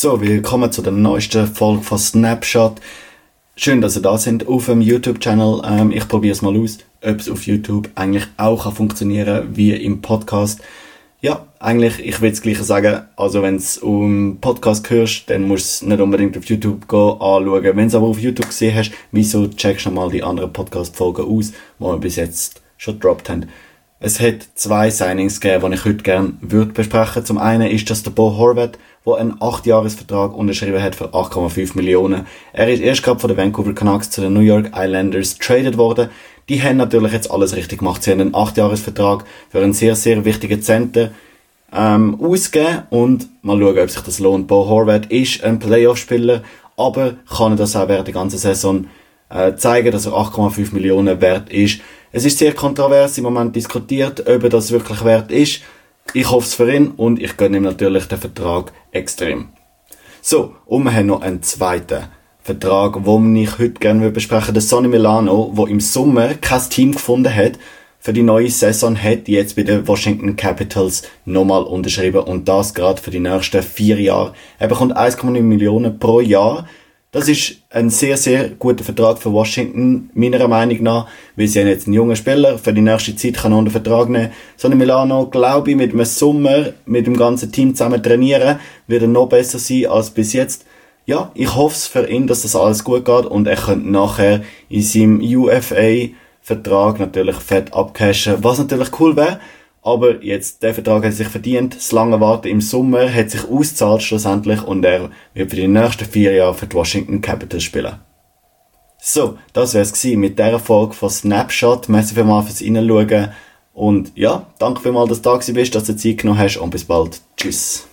So, willkommen zu der neuesten Folge von Snapshot. Schön, dass ihr da sind auf dem YouTube-Channel. Ähm, ich probiere es mal aus, ob es auf YouTube eigentlich auch kann funktionieren wie im Podcast. Ja, eigentlich, ich will das Gleiche sagen. Also, wenn es um Podcast hörst, dann musst du es nicht unbedingt auf YouTube gehen, anschauen. Wenn es aber auf YouTube gesehen hast, wieso checkst du mal die anderen Podcast-Folgen aus, die wir bis jetzt schon gedroppt haben. Es hat zwei Signings gegeben, die ich heute gerne würde besprechen. Zum einen ist das der Bo Horvath, der einen 8-Jahres-Vertrag unterschrieben hat für 8,5 Millionen. Er ist erst gerade von den Vancouver Canucks zu den New York Islanders traded worden. Die haben natürlich jetzt alles richtig gemacht. Sie haben einen 8-Jahres-Vertrag für einen sehr, sehr wichtigen Center ähm, ausgegeben und mal schauen, ob sich das lohnt. Bo Horvath ist ein Playoff-Spieler, aber kann das auch während der ganzen Saison äh, zeigen, dass er 8,5 Millionen wert ist. Es ist sehr kontrovers im Moment diskutiert, ob er das wirklich wert ist. Ich hoffe es für ihn und ich gönne ihm natürlich den Vertrag extrem. So, und wir haben noch einen zweiten Vertrag, den ich heute gerne besprechen Der Sonny Milano, der im Sommer kein Team gefunden hat, für die neue Saison hat jetzt bei den Washington Capitals nochmal unterschrieben und das gerade für die nächsten vier Jahre. Er bekommt 1,9 Millionen pro Jahr das ist ein sehr, sehr guter Vertrag für Washington, meiner Meinung nach, weil sie jetzt einen jungen Spieler, für die nächste Zeit kann er unter Vertrag nehmen. So eine Milano, glaube ich, mit einem Sommer, mit dem ganzen Team zusammen trainieren, wird er noch besser sein als bis jetzt. Ja, ich hoffe es für ihn, dass das alles gut geht und er könnte nachher in seinem UFA-Vertrag natürlich fett abcashen, was natürlich cool wäre. Aber jetzt, der Vertrag hat sich verdient. Das lange Warten im Sommer hat sich ausgezahlt schlussendlich und er wird für die nächsten vier Jahre für die Washington Capitals spielen. So, das wär's gewesen mit dieser Folge von Snapshot. Merci vielmals fürs Reinschauen. Und ja, danke vielmals, dass du da bist, dass du Zeit genommen hast und bis bald. Tschüss.